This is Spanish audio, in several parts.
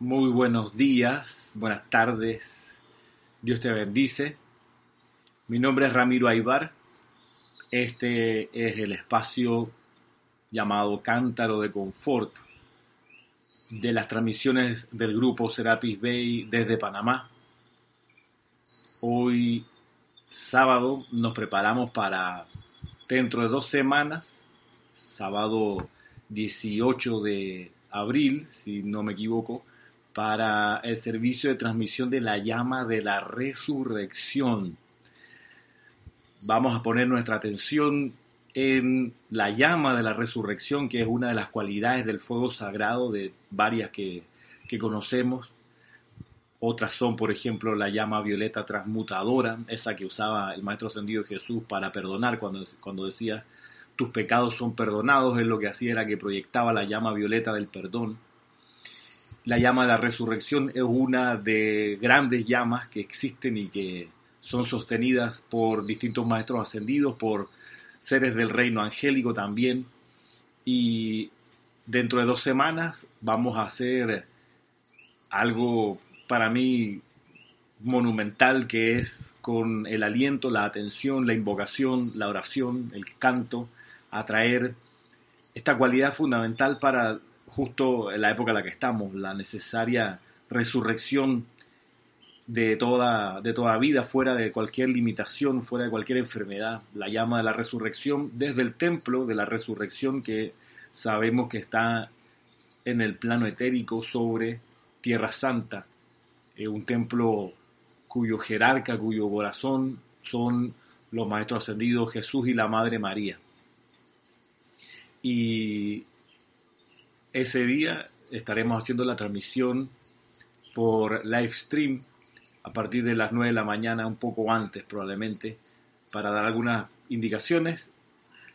Muy buenos días, buenas tardes, Dios te bendice. Mi nombre es Ramiro Aybar. Este es el espacio llamado Cántaro de Confort de las transmisiones del grupo Serapis Bay desde Panamá. Hoy sábado nos preparamos para dentro de dos semanas, sábado 18 de abril, si no me equivoco, para el servicio de transmisión de la llama de la resurrección. Vamos a poner nuestra atención en la llama de la resurrección, que es una de las cualidades del fuego sagrado de varias que, que conocemos. Otras son, por ejemplo, la llama violeta transmutadora, esa que usaba el Maestro Ascendido Jesús para perdonar cuando, cuando decía tus pecados son perdonados, él lo que hacía era que proyectaba la llama violeta del perdón. La llama de la resurrección es una de grandes llamas que existen y que son sostenidas por distintos maestros ascendidos, por seres del reino angélico también. Y dentro de dos semanas vamos a hacer algo para mí monumental que es con el aliento, la atención, la invocación, la oración, el canto, atraer esta cualidad fundamental para justo la época en la que estamos, la necesaria resurrección de toda, de toda vida, fuera de cualquier limitación, fuera de cualquier enfermedad, la llama de la resurrección desde el templo de la resurrección que sabemos que está en el plano etérico sobre Tierra Santa, eh, un templo cuyo jerarca, cuyo corazón son los maestros ascendidos Jesús y la Madre María. Y ese día estaremos haciendo la transmisión por live stream a partir de las 9 de la mañana, un poco antes probablemente, para dar algunas indicaciones,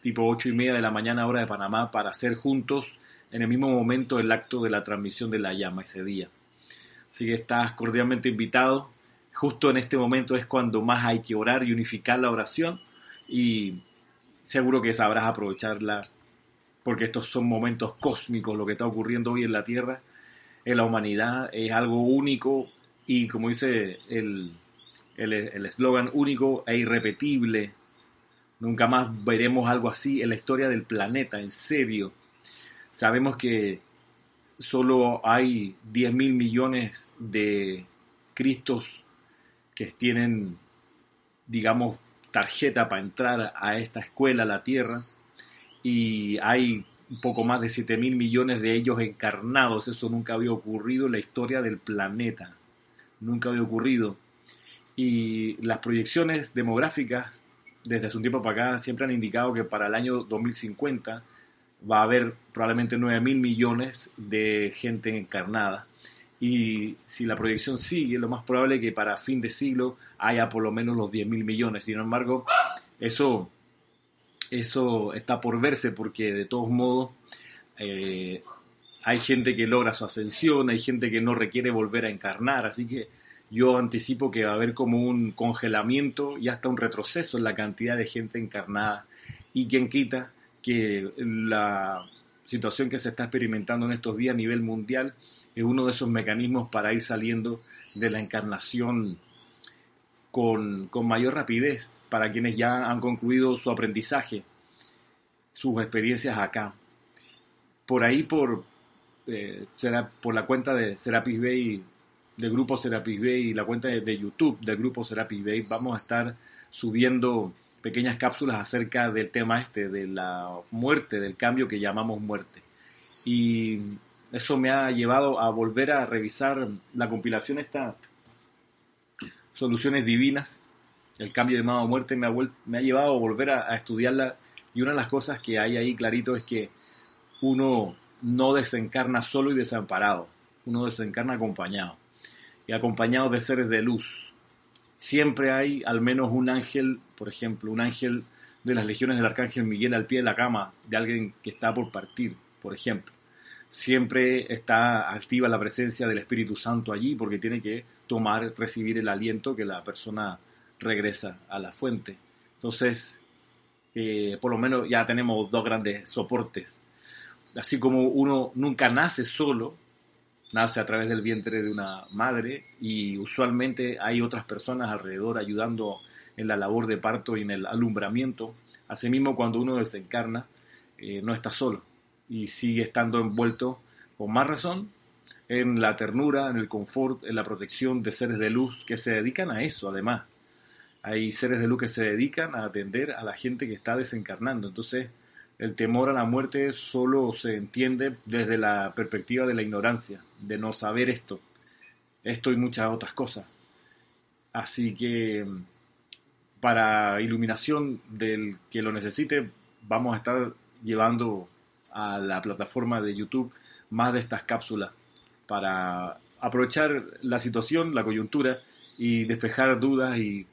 tipo 8 y media de la mañana hora de Panamá, para hacer juntos en el mismo momento el acto de la transmisión de la llama ese día. Así que estás cordialmente invitado. Justo en este momento es cuando más hay que orar y unificar la oración y seguro que sabrás aprovecharla porque estos son momentos cósmicos, lo que está ocurriendo hoy en la Tierra, en la humanidad, es algo único y como dice el eslogan, el, único e irrepetible. Nunca más veremos algo así en la historia del planeta, en serio. Sabemos que solo hay 10 mil millones de Cristos que tienen, digamos, tarjeta para entrar a esta escuela, la Tierra y hay un poco más de 7 mil millones de ellos encarnados. Eso nunca había ocurrido en la historia del planeta. Nunca había ocurrido. Y las proyecciones demográficas desde hace un tiempo para acá siempre han indicado que para el año 2050 va a haber probablemente 9 mil millones de gente encarnada. Y si la proyección sigue, lo más probable es que para fin de siglo haya por lo menos los 10 mil millones. Sin embargo, eso eso está por verse porque de todos modos eh, hay gente que logra su ascensión, hay gente que no requiere volver a encarnar, así que yo anticipo que va a haber como un congelamiento y hasta un retroceso en la cantidad de gente encarnada. Y quien quita que la situación que se está experimentando en estos días a nivel mundial es uno de esos mecanismos para ir saliendo de la encarnación con, con mayor rapidez para quienes ya han concluido su aprendizaje, sus experiencias acá. Por ahí, por, eh, por la cuenta de Serapis Bay, del grupo Serapis Bay y la cuenta de, YouTube del grupo Serapis Bay, vamos a estar subiendo pequeñas cápsulas acerca del tema este, de la muerte, del cambio que llamamos muerte. Y eso me ha llevado a volver a revisar la compilación esta Soluciones Divinas el cambio de mano a muerte me ha, llevado a volver a, estudiarla y una de las cosas que hay ahí clarito es que uno no desencarna solo y desamparado, uno desencarna acompañado y acompañado de seres de luz. Siempre hay al menos un ángel, por ejemplo, un ángel de las legiones del arcángel Miguel al pie de la cama de alguien que está por partir, por ejemplo. Siempre está activa la presencia del Espíritu Santo allí porque tiene que tomar, recibir el aliento que la persona regresa a la fuente. Entonces, eh, por lo menos ya tenemos dos grandes soportes. Así como uno nunca nace solo, nace a través del vientre de una madre y usualmente hay otras personas alrededor ayudando en la labor de parto y en el alumbramiento. Asimismo, cuando uno desencarna, eh, no está solo y sigue estando envuelto con más razón en la ternura, en el confort, en la protección de seres de luz que se dedican a eso, además. Hay seres de luz que se dedican a atender a la gente que está desencarnando. Entonces, el temor a la muerte solo se entiende desde la perspectiva de la ignorancia, de no saber esto, esto y muchas otras cosas. Así que para iluminación del que lo necesite, vamos a estar llevando a la plataforma de YouTube más de estas cápsulas para aprovechar la situación, la coyuntura y despejar dudas y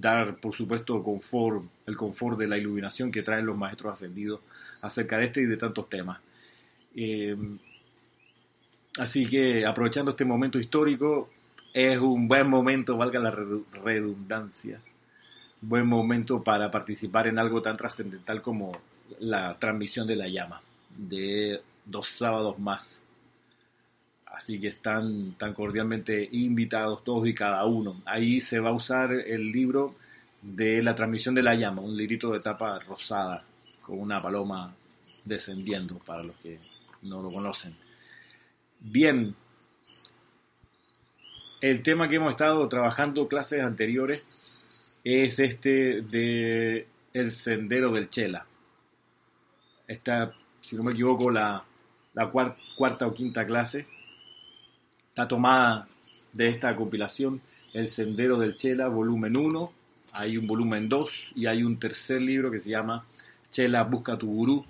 dar, por supuesto, confort, el confort de la iluminación que traen los maestros ascendidos acerca de este y de tantos temas. Eh, así que aprovechando este momento histórico, es un buen momento, valga la redundancia, buen momento para participar en algo tan trascendental como la transmisión de la llama de dos sábados más. Así que están tan cordialmente invitados todos y cada uno. Ahí se va a usar el libro de la transmisión de la llama, un librito de tapa rosada con una paloma descendiendo para los que no lo conocen. Bien, el tema que hemos estado trabajando clases anteriores es este de el sendero del Chela. Esta, si no me equivoco, la, la cuarta o quinta clase Está tomada de esta compilación El Sendero del Chela, volumen 1. Hay un volumen 2 y hay un tercer libro que se llama Chela Busca tu Gurú.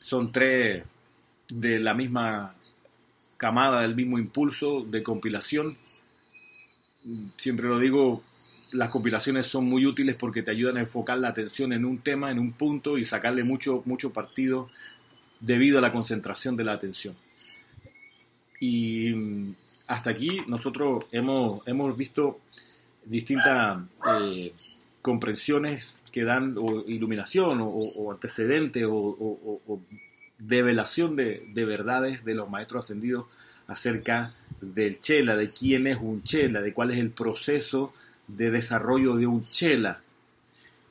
Son tres de la misma camada, del mismo impulso de compilación. Siempre lo digo, las compilaciones son muy útiles porque te ayudan a enfocar la atención en un tema, en un punto y sacarle mucho, mucho partido debido a la concentración de la atención. Y mm, hasta aquí nosotros hemos, hemos visto distintas eh, comprensiones que dan o iluminación o, antecedente o, develación de, de, verdades de los maestros ascendidos acerca del chela, de quién es un chela, de cuál es el proceso de desarrollo de un chela.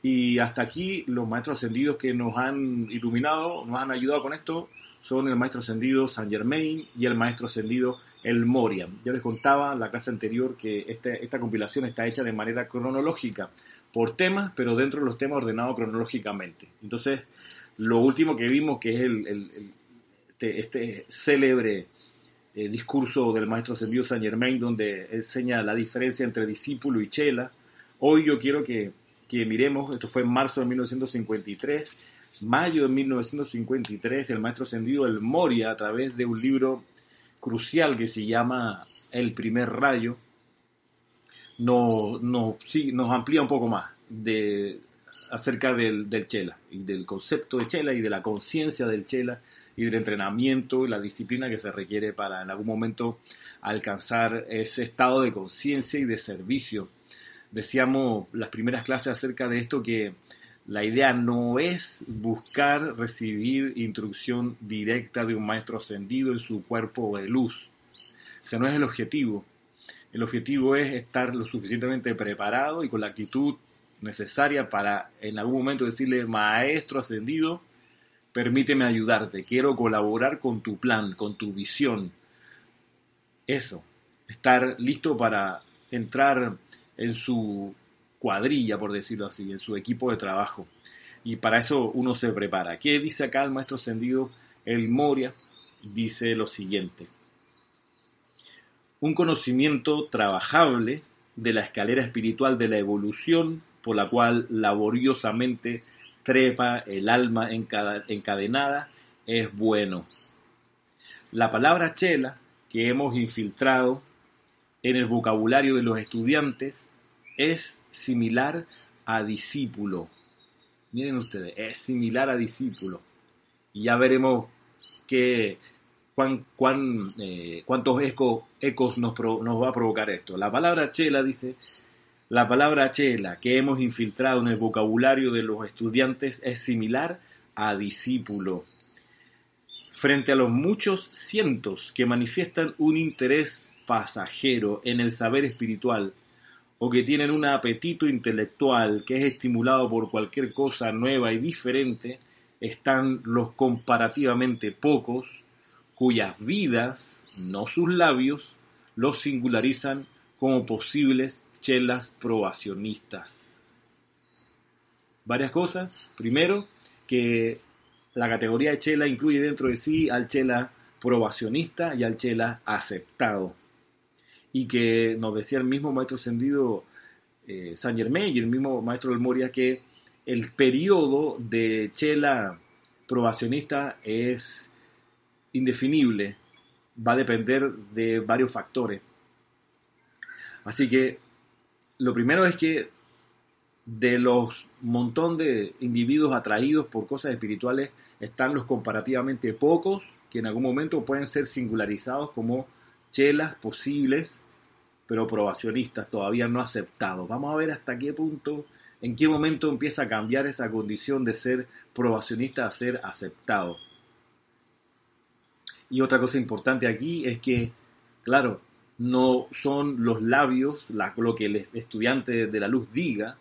Y hasta aquí los maestros ascendidos que nos han iluminado, nos han ayudado con esto, son el maestro ascendido Saint Germain y el maestro ascendido El Moria. Ya les contaba en la clase anterior que este, esta compilación está hecha de manera cronológica, por temas, pero dentro de los temas ordenados cronológicamente. Entonces, lo último que vimos, que es este, este, célebre eh, discurso del maestro ascendido Saint Germain, donde enseña la diferencia entre discípulo y chela, hoy yo quiero que miremos, esto fue en marzo de 1953, mayo de 1953, el maestro ascendido El Moria, a través de un libro crucial que se llama El primer rayo, nos, nos amplía un poco más de, acerca del, del, Chela y del concepto de Chela y de la conciencia del Chela y del entrenamiento y la disciplina que se requiere para en algún momento alcanzar ese estado de conciencia y de servicio. Decíamos las primeras clases acerca de esto que la idea no es buscar recibir instrucción directa de un maestro ascendido en su cuerpo de luz. Ese no es el objetivo. El objetivo es estar lo suficientemente preparado y con la actitud necesaria para en algún momento decirle, maestro ascendido, permíteme ayudarte, quiero colaborar con tu plan, con tu visión. Eso, estar listo para entrar en su cuadrilla, por decirlo así, en su equipo de trabajo. Y para eso uno se prepara. ¿Qué dice acá el maestro ascendido? El Moria dice lo siguiente. Un conocimiento trabajable de la escalera espiritual de la evolución por la cual laboriosamente trepa el alma encadenada es bueno. La palabra chela que hemos infiltrado en el vocabulario de los estudiantes es similar a discípulo. Miren ustedes, es similar a discípulo. Y ya veremos qué, cuán, cuán, eh, cuántos ecos nos, nos va a provocar esto. La palabra chela dice, la palabra chela que hemos infiltrado en el vocabulario de los estudiantes es similar a discípulo. frente a los muchos cientos que manifiestan un interés pasajero en el saber espiritual o que tienen un apetito intelectual que es estimulado por cualquier cosa nueva y diferente, están los comparativamente pocos cuyas vidas, no sus labios, los singularizan como posibles chelas probacionistas. Varias cosas. Primero, que la categoría de chela incluye dentro de sí al chela probacionista y al chela aceptado. Y que nos decía el mismo maestro ascendido eh, San Germain y el mismo maestro del Moria que el periodo de chela probacionista es indefinible, va a depender de varios factores. Así que lo primero es que de los montón de individuos atraídos por cosas espirituales están los comparativamente pocos que en algún momento pueden ser singularizados como chelas posibles, pero probacionistas, todavía no aceptados. Vamos a ver hasta qué punto, en qué momento empieza a cambiar esa condición de ser probacionista a ser aceptado. Y otra cosa importante aquí es que, claro, no son los labios lo que el estudiante de la luz diga,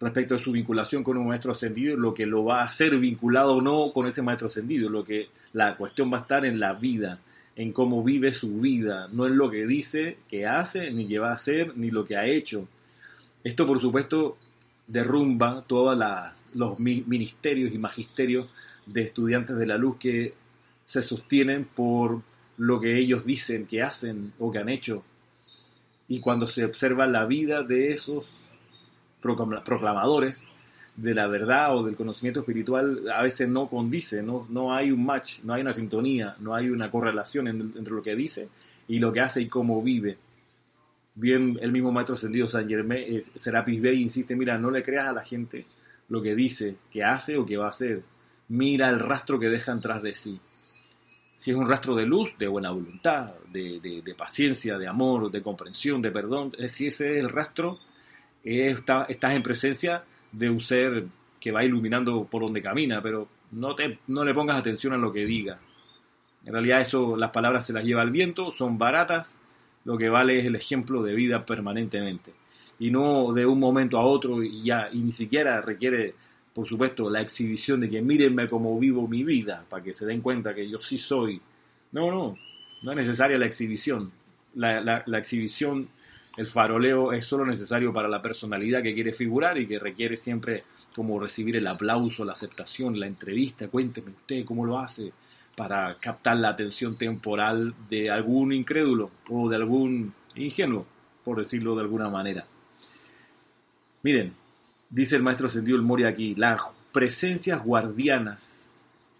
respecto a su vinculación con un maestro ascendido, lo que lo va a hacer vinculado o no con ese maestro ascendido, lo que la cuestión va a estar en la vida, en cómo vive su vida, no en lo que dice que hace, ni que va a hacer, ni lo que ha hecho. Esto, por supuesto, derrumba todos los ministerios y magisterios de estudiantes de la luz que se sostienen por lo que ellos dicen que hacen o que han hecho. Y cuando se observa la vida de esos proclamadores de la verdad o del conocimiento espiritual a veces no condice, no, no hay un match, no hay una sintonía, no hay una correlación entre lo que dice y lo que hace y cómo vive. Bien, el mismo maestro ascendido San Germain, Serapis Bey insiste, mira, no le creas a la gente lo que dice, que hace o que va a hacer. Mira el rastro que dejan tras de sí. Si es un rastro de luz, de buena voluntad, de, de paciencia, de amor, de comprensión, de perdón, si ese es el rastro, estás en presencia de un ser que va iluminando por donde camina, pero no, te, no le pongas atención a lo que diga. En realidad eso, las palabras se las lleva el viento, son baratas, lo que vale es el ejemplo de vida permanentemente. Y no de un momento a otro y ya, y ni siquiera requiere, por supuesto, la exhibición de que mírenme cómo vivo mi vida, para que se den cuenta que yo sí soy. No, no, no es necesaria la exhibición. La, la, la exhibición el faroleo es solo necesario para la personalidad que quiere figurar y que requiere siempre como recibir el aplauso, la aceptación, la entrevista. Cuénteme usted cómo lo hace para captar la atención temporal de algún incrédulo o de algún ingenuo, por decirlo de alguna manera. Miren, dice el maestro Sendido el Mori aquí, las presencias guardianas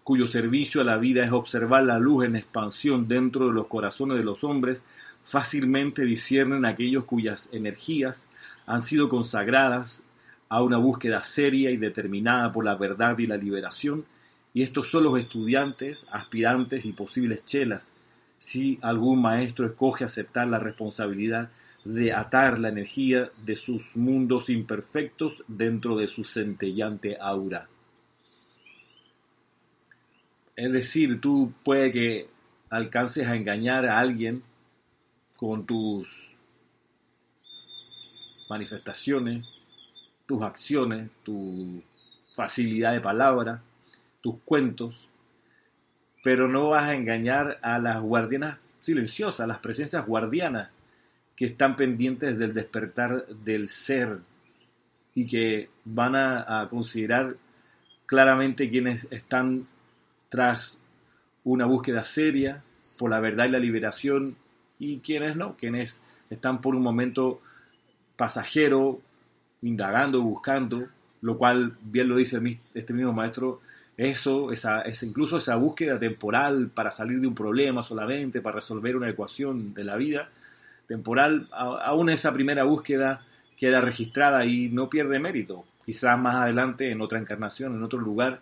cuyo servicio a la vida es observar la luz en expansión dentro de los corazones de los hombres, fácilmente disciernen aquellos cuyas energías han sido consagradas a una búsqueda seria y determinada por la verdad y la liberación, y estos son los estudiantes, aspirantes y posibles chelas, si algún maestro escoge aceptar la responsabilidad de atar la energía de sus mundos imperfectos dentro de su centellante aura. Es decir, tú puede que alcances a engañar a alguien con tus manifestaciones, tus acciones, tu facilidad de palabra, tus cuentos, pero no vas a engañar a las guardianas silenciosas, las presencias guardianas que están pendientes del despertar del ser y que van a, a considerar claramente quienes están tras una búsqueda seria por la verdad y la liberación y quienes no, quienes están por un momento pasajero, indagando, buscando, lo cual, bien lo dice este mismo maestro, eso, esa, incluso esa búsqueda temporal para salir de un problema solamente, para resolver una ecuación de la vida temporal, aún esa primera búsqueda queda registrada y no pierde mérito. Quizás más adelante, en otra encarnación, en otro lugar,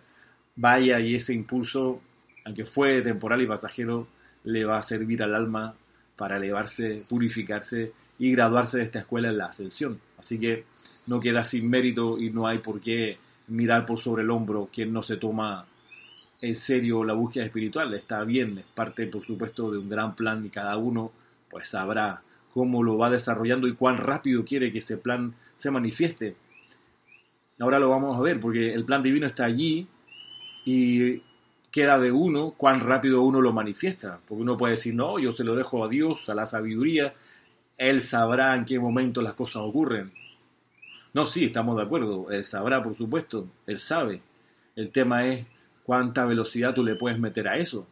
vaya y ese impulso, aunque fue temporal y pasajero, le va a servir al alma para elevarse, purificarse y graduarse de esta escuela en la ascensión. Así que no queda sin mérito y no hay por qué mirar por sobre el hombro quien no se toma en serio la búsqueda espiritual. Está bien, es parte, por supuesto, de un gran plan y cada uno pues sabrá cómo lo va desarrollando y cuán rápido quiere que ese plan se manifieste. Ahora lo vamos a ver, porque el plan divino está allí y queda de uno cuán rápido uno lo manifiesta. Porque uno puede decir, no, yo se lo dejo a Dios, a la sabiduría, Él sabrá en qué momento las cosas ocurren. No, sí, estamos de acuerdo, Él sabrá, por supuesto, Él sabe. El tema es cuánta velocidad tú le puedes meter a eso.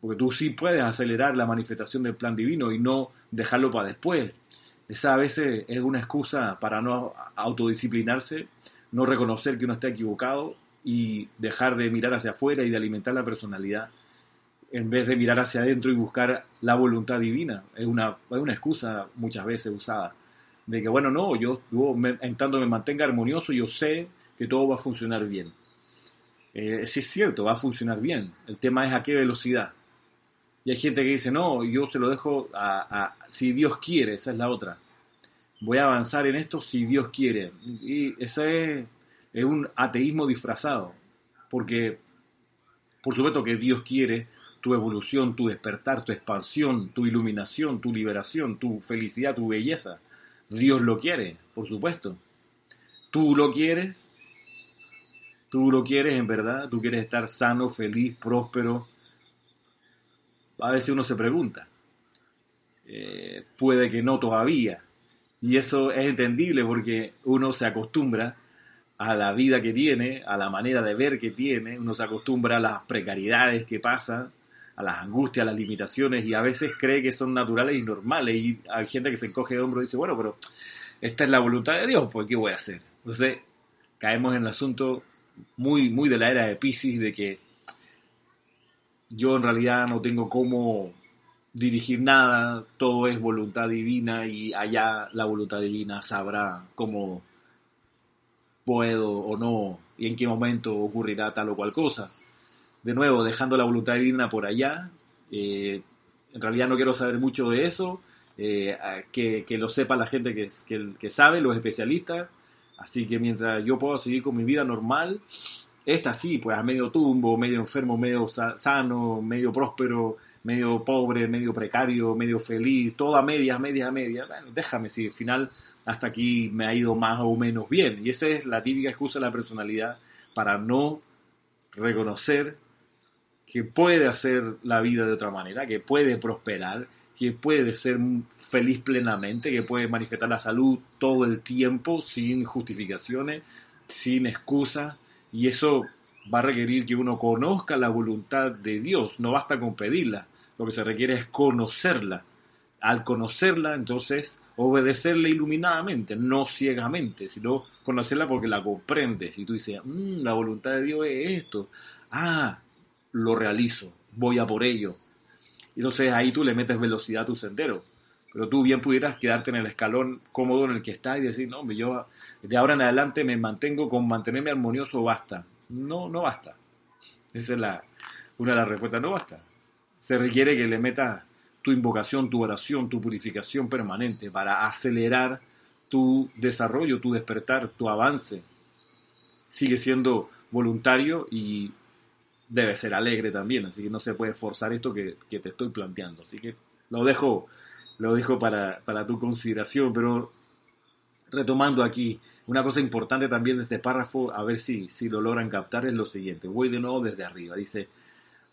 Porque tú sí puedes acelerar la manifestación del plan divino y no dejarlo para después. Esa a veces es una excusa para no autodisciplinarse, no reconocer que uno está equivocado y dejar de mirar hacia afuera y de alimentar la personalidad en vez de mirar hacia adentro y buscar la voluntad divina. Es una, es una excusa muchas veces usada. De que, bueno, no, yo, en tanto me mantenga armonioso, yo sé que todo va a funcionar bien. Eh, sí es cierto, va a funcionar bien. El tema es a qué velocidad. Y hay gente que dice, no, yo se lo dejo a, si Dios quiere, esa es la otra. Voy a avanzar en esto si Dios quiere. Y eso es, es un ateísmo disfrazado, porque por supuesto que Dios quiere tu evolución, tu despertar, tu expansión, tu iluminación, tu liberación, tu felicidad, tu belleza. Dios lo quiere, por supuesto. Tú lo quieres, tú lo quieres en verdad, tú quieres estar sano, feliz, próspero, a veces uno se pregunta. Eh, puede que no todavía. Y eso es entendible porque uno se acostumbra a la vida que tiene, a la manera de ver que tiene, uno se acostumbra a las precariedades que pasa, a las angustias, a las limitaciones y a veces cree que son naturales y normales. Y hay gente que se encoge de hombro y dice, bueno, pero esta es la voluntad de Dios, pues ¿qué voy a hacer? Entonces caemos en el asunto muy, muy de la era de Pisces de que yo en realidad no tengo cómo dirigir nada, todo es voluntad divina y allá la voluntad divina sabrá cómo puedo o no y en qué momento ocurrirá tal o cual cosa. De nuevo, dejando la voluntad divina por allá, eh, en realidad no quiero saber mucho de eso, eh, que, lo sepa la gente que, que, que sabe, los especialistas, así que mientras yo puedo seguir con mi vida normal, esta sí, pues a medio tumbo, medio enfermo, medio sano, medio próspero, medio pobre, medio precario, medio feliz, toda media, media, media. Bueno, déjame si al final hasta aquí me ha ido más o menos bien. Y esa es la típica excusa de la personalidad para no reconocer que puede hacer la vida de otra manera, que puede prosperar, que puede ser feliz plenamente, que puede manifestar la salud todo el tiempo sin justificaciones, sin excusas y eso va a requerir que uno conozca la voluntad de Dios. No basta con pedirla, lo que se requiere es conocerla. Al conocerla, entonces, obedecerla iluminadamente, no ciegamente, sino conocerla porque la comprendes. Y tú dices, mm, la voluntad de Dios es esto. Ah, lo realizo, voy a por ello. Y entonces ahí tú le metes velocidad a tu sendero. Pero tú bien pudieras quedarte en el escalón cómodo en el que estás y decir, no, yo de ahora en adelante me mantengo con mantenerme armonioso, basta. No, no basta. Esa es la, una de las respuestas, no basta. Se requiere que le metas tu invocación, tu oración, tu purificación permanente para acelerar tu desarrollo, tu despertar, tu avance. Sigue siendo voluntario y debe ser alegre también, así que no se puede forzar esto que, que te estoy planteando. Así que lo dejo, lo dejo para, para tu consideración, pero retomando aquí, una cosa importante también de este párrafo, a ver si, si lo logran captar, es lo siguiente. Voy de nuevo desde arriba. Dice,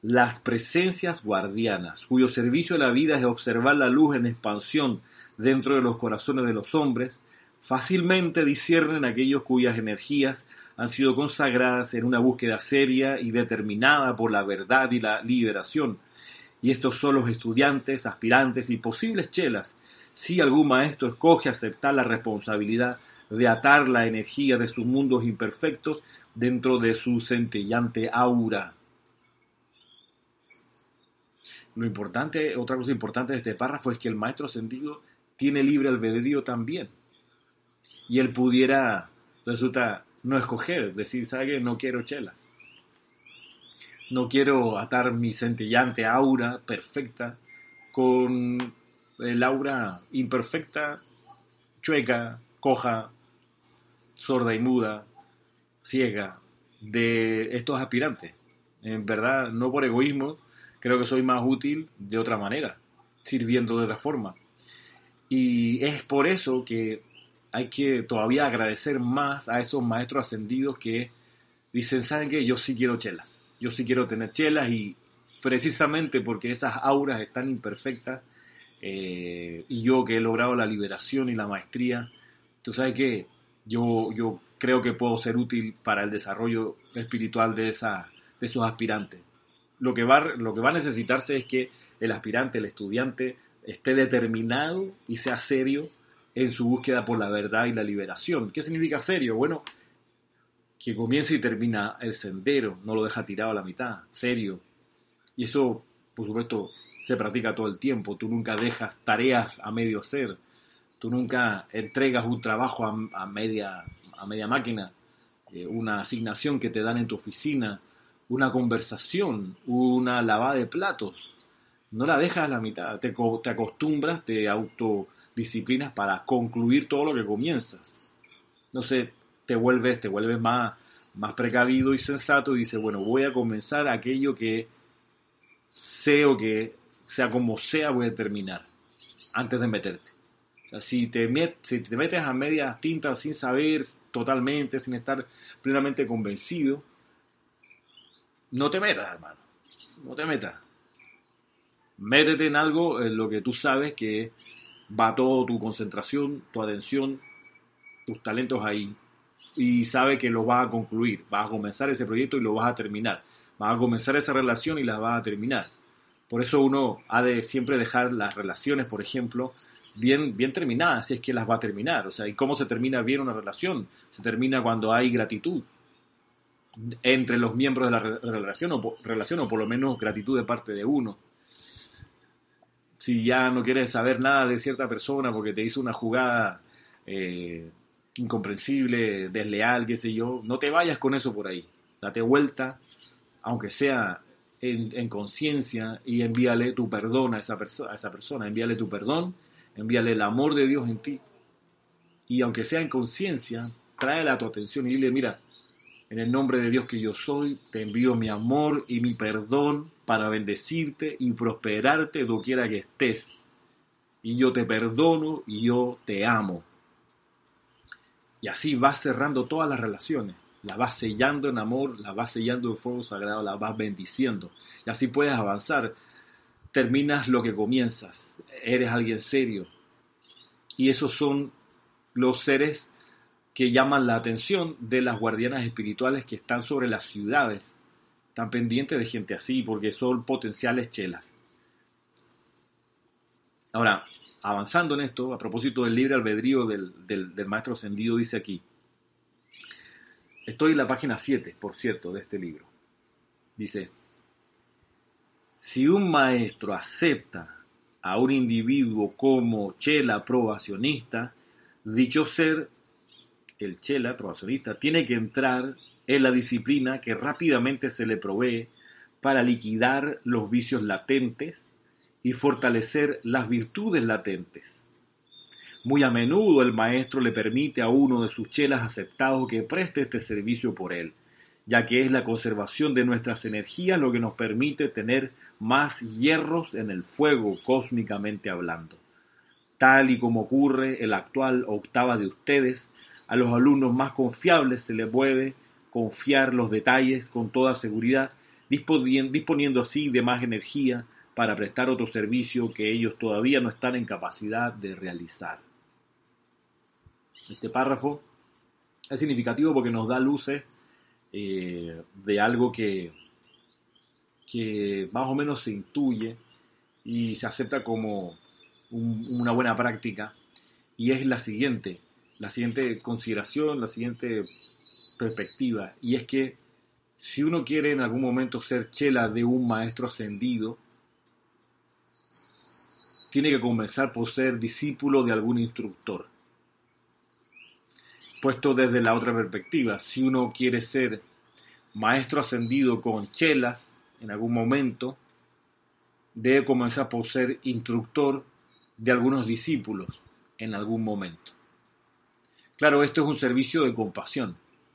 las presencias guardianas, cuyo servicio a la vida es observar la luz en expansión dentro de los corazones de los hombres, fácilmente disciernen aquellos cuyas energías han sido consagradas en una búsqueda seria y determinada por la verdad y la liberación. Y estos son los estudiantes, aspirantes y posibles chelas si algún maestro escoge aceptar la responsabilidad de atar la energía de sus mundos imperfectos dentro de su centellante aura. Lo importante, otra cosa importante de este párrafo es que el maestro sentido tiene libre albedrío también. Y él pudiera, resulta, no escoger, decir, ¿sabe qué? No quiero chelas. No quiero atar mi centellante aura perfecta con el aura imperfecta, chueca, coja, sorda y muda, ciega de estos aspirantes. En verdad, no por egoísmo, creo que soy más útil de otra manera, sirviendo de otra forma. Y es por eso que hay que todavía agradecer más a esos maestros ascendidos que dicen, ¿saben qué? Yo sí quiero chelas. Yo sí quiero tener chelas y precisamente porque esas auras están imperfectas eh, y yo que he logrado la liberación y la maestría, tú sabes que yo, yo creo que puedo ser útil para el desarrollo espiritual de, esa, de esos aspirantes. Lo que, va, lo que va a necesitarse es que el aspirante, el estudiante, esté determinado y sea serio en su búsqueda por la verdad y la liberación. ¿Qué significa serio? Bueno, que comience y termina el sendero, no lo deja tirado a la mitad, serio. Y eso, por supuesto, se practica todo el tiempo. Tú nunca dejas tareas a medio hacer. Tú nunca entregas un trabajo a, media, a media máquina, eh, una asignación que te dan en tu oficina, una conversación, una lavada de platos. No la dejas a la mitad. Te, te acostumbras, te autodisciplinas para concluir todo lo que comienzas. No sé, te vuelves, te vuelves más, más precavido y sensato y dices, bueno, voy a comenzar aquello que sé o que sea como sea, voy a terminar antes de meterte. O sea, te, si te metes a medias tintas sin saber totalmente, sin estar plenamente convencido, no te metas, hermano. No te metas. Métete en algo en lo que tú sabes que va toda tu concentración, tu atención, tus talentos ahí. Y sabe que lo vas a concluir. Vas a comenzar ese proyecto y lo vas a terminar. Vas a comenzar esa relación y la vas a terminar. Por eso uno ha de siempre dejar las relaciones, por ejemplo, bien, bien terminadas, si es que las va a terminar. O sea, ¿y cómo se termina bien una relación? Se termina cuando hay gratitud entre los miembros de la relación o, por lo menos gratitud de parte de uno. Si ya no quieres saber nada de cierta persona porque te hizo una jugada eh, incomprensible, desleal, qué sé yo, no te vayas con eso por ahí. Date vuelta, aunque sea en, conciencia y envíale tu perdón a esa, a esa persona, envíale tu perdón, envíale el amor de Dios en ti. Y aunque sea en conciencia, tráele a tu atención y dile, mira, en el nombre de Dios que yo soy, te envío mi amor y mi perdón para bendecirte y prosperarte doquiera que estés. Y yo te perdono y yo te amo. Y así vas cerrando todas las relaciones la vas sellando en amor, la vas sellando en fuego sagrado, la vas bendiciendo. Y así puedes avanzar. Terminas lo que comienzas. Eres alguien serio. Y esos son los seres que llaman la atención de las guardianas espirituales que están sobre las ciudades. Están pendientes de gente así porque son potenciales chelas. Ahora, avanzando en esto, a propósito del libre albedrío del, del maestro ascendido, dice aquí, Estoy en la página 7, por cierto, de este libro. Dice, si un maestro acepta a un individuo como chela probacionista, dicho ser, el chela probacionista, tiene que entrar en la disciplina que rápidamente se le provee para liquidar los vicios latentes y fortalecer las virtudes latentes muy a menudo el maestro le permite a uno de sus chelas aceptados que preste este servicio por él, ya que es la conservación de nuestras energías lo que nos permite tener más hierros en el fuego cósmicamente hablando. Tal y como ocurre en la actual octava de ustedes, a los alumnos más confiables se les puede confiar los detalles con toda seguridad, disponiendo así de más energía para prestar otro servicio que ellos todavía no están en capacidad de realizar. Este párrafo es significativo porque nos da luces eh, de algo que, que más o menos se intuye y se acepta como una buena práctica y es la siguiente, la siguiente consideración, la siguiente perspectiva y es que si uno quiere en algún momento ser chela de un maestro ascendido, tiene que comenzar por ser discípulo de algún instructor puesto desde la otra perspectiva. Si uno quiere ser maestro ascendido con chelas en algún momento, debe comenzar por ser instructor de algunos discípulos en algún momento. Claro, esto es un servicio de compasión.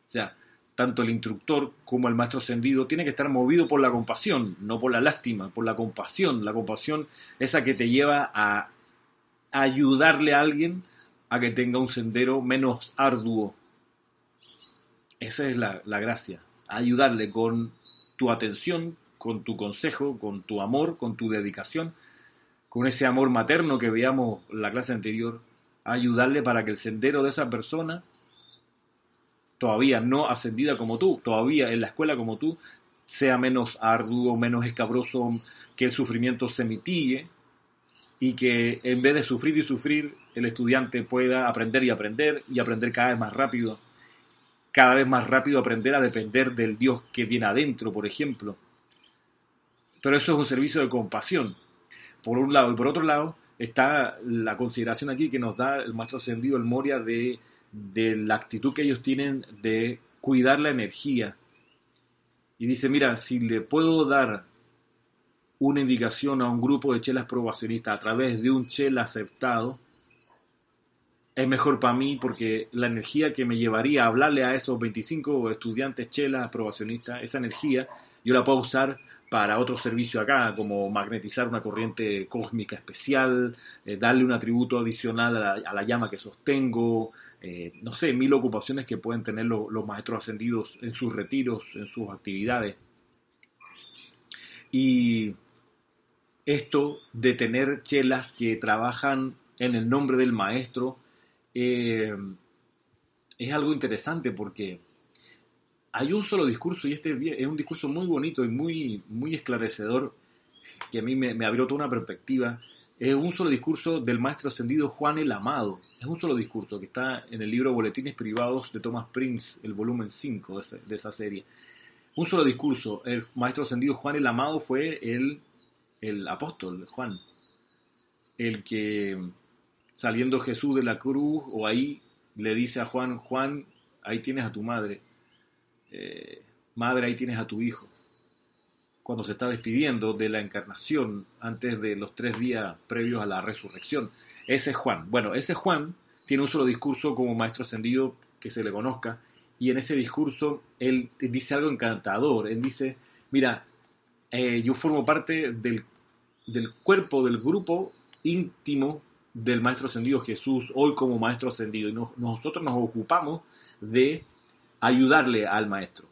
O sea, tanto el instructor como el maestro ascendido tiene que estar movido por la compasión, no por la lástima, por la compasión. La compasión esa que te lleva a ayudarle a alguien a que tenga un sendero menos arduo. Esa es la, la gracia, ayudarle con tu atención, con tu consejo, con tu amor, con tu dedicación, con ese amor materno que veíamos en la clase anterior, ayudarle para que el sendero de esa persona, todavía no ascendida como tú, todavía en la escuela como tú, sea menos arduo, menos escabroso, que el sufrimiento se mitigue y que en vez de sufrir y sufrir, el estudiante pueda aprender y aprender y aprender cada vez más rápido, cada vez más rápido aprender a depender del Dios que viene adentro, por ejemplo. Pero eso es un servicio de compasión, por un lado. Y por otro lado, está la consideración aquí que nos da el maestro ascendido, el Moria, de, de la actitud que ellos tienen de cuidar la energía. Y dice, mira, si le puedo dar una indicación a un grupo de chelas probacionistas a través de un chela aceptado, es mejor para mí porque la energía que me llevaría a hablarle a esos 25 estudiantes chelas probacionistas, esa energía yo la puedo usar para otro servicio acá, como magnetizar una corriente cósmica especial, eh, darle un atributo adicional a la, llama que sostengo, eh, no sé, mil ocupaciones que pueden tener los maestros ascendidos en sus retiros, en sus actividades. Y esto de tener chelas que trabajan en el nombre del maestro eh, es algo interesante porque hay un solo discurso y este es un discurso muy bonito y muy, muy esclarecedor que a mí me, abrió toda una perspectiva. Es un solo discurso del maestro ascendido Juan el Amado. Es un solo discurso que está en el libro Boletines Privados de Thomas Prince, el volumen 5 de esa serie. Un solo discurso. El maestro ascendido Juan el Amado fue el el apóstol Juan, el que saliendo Jesús de la cruz o ahí le dice a Juan, Juan, ahí tienes a tu madre, eh, madre, ahí tienes a tu hijo. Cuando se está despidiendo de la encarnación antes de los tres días previos a la resurrección. Ese es Juan. Bueno, ese Juan tiene un solo discurso como maestro ascendido que se le conozca y en ese discurso él dice algo encantador. Él dice, mira, eh, yo formo parte del, cuerpo, del grupo íntimo del Maestro Ascendido Jesús, hoy como Maestro Ascendido, y nosotros nos ocupamos de ayudarle al Maestro,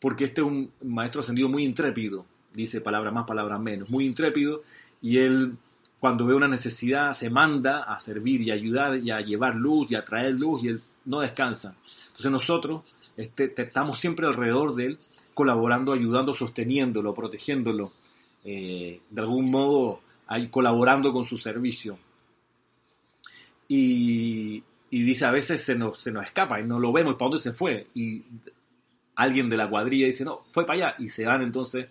porque este es un Maestro Ascendido muy intrépido, dice palabras más, palabras menos, muy intrépido, y él cuando ve una necesidad se manda a servir y ayudar y a llevar luz y a traer luz y él no descansa. Entonces nosotros este, estamos siempre alrededor de él, colaborando, ayudando, sosteniéndolo, protegiéndolo, eh, de algún modo ahí, colaborando con su servicio. Y, dice, a veces se nos, se nos escapa y no lo vemos, ¿para dónde se fue? Y alguien de la cuadrilla dice, no, fue para allá, y se van entonces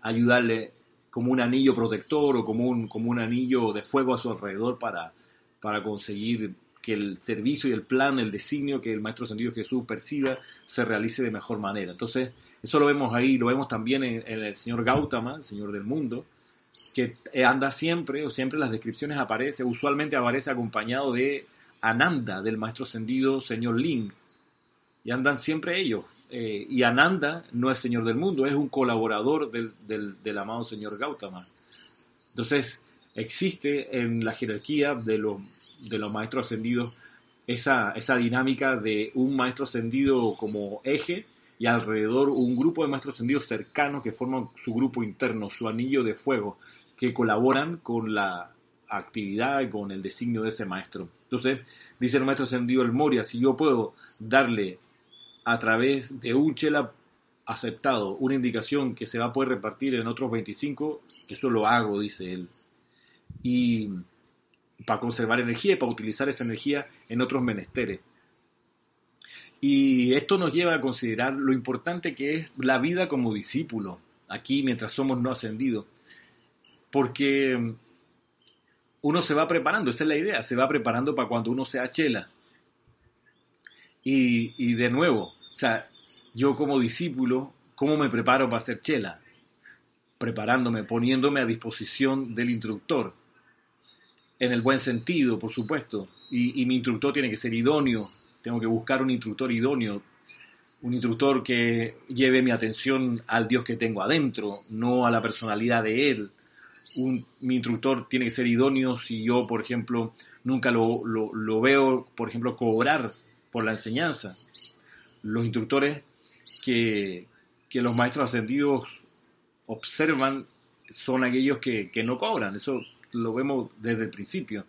a ayudarle como un anillo protector o como un, como un anillo de fuego a su alrededor para, para conseguir que el servicio y el plan, el designio que el Maestro Sentido Jesús perciba se realice de mejor manera. Entonces, eso lo vemos ahí, lo vemos también en, el señor Gautama, el señor del mundo, que anda siempre, o siempre las descripciones aparece, usualmente aparece acompañado de Ananda, del Maestro Ascendido señor Ling, y andan siempre ellos. Eh, y Ananda no es señor del mundo, es un colaborador del, del amado señor Gautama. Entonces, existe en la jerarquía de los de los maestros ascendidos esa, esa dinámica de un maestro ascendido como eje y alrededor un grupo de maestros ascendidos cercanos que forman su grupo interno, su anillo de fuego, que colaboran con la actividad con el designio de ese maestro. Entonces, dice el maestro ascendido El Moria, si yo puedo darle a través de un chela aceptado una indicación que se va a poder repartir en otros 25, eso lo hago, dice él. Y para conservar energía y para utilizar esa energía en otros menesteres. Y esto nos lleva a considerar lo importante que es la vida como discípulo, aquí mientras somos no ascendidos. Porque uno se va preparando, esa es la idea, se va preparando para cuando uno sea chela. Y, y de nuevo, o sea, yo como discípulo, ¿cómo me preparo para ser chela? Preparándome, poniéndome a disposición del instructor en el buen sentido, por supuesto, y, mi instructor tiene que ser idóneo, tengo que buscar un instructor idóneo, un instructor que lleve mi atención al Dios que tengo adentro, no a la personalidad de Él. Un, mi instructor tiene que ser idóneo si yo, por ejemplo, nunca lo, lo, veo, por ejemplo, cobrar por la enseñanza. Los instructores que, que los maestros ascendidos observan son aquellos que, que, no cobran. Eso lo vemos desde el principio.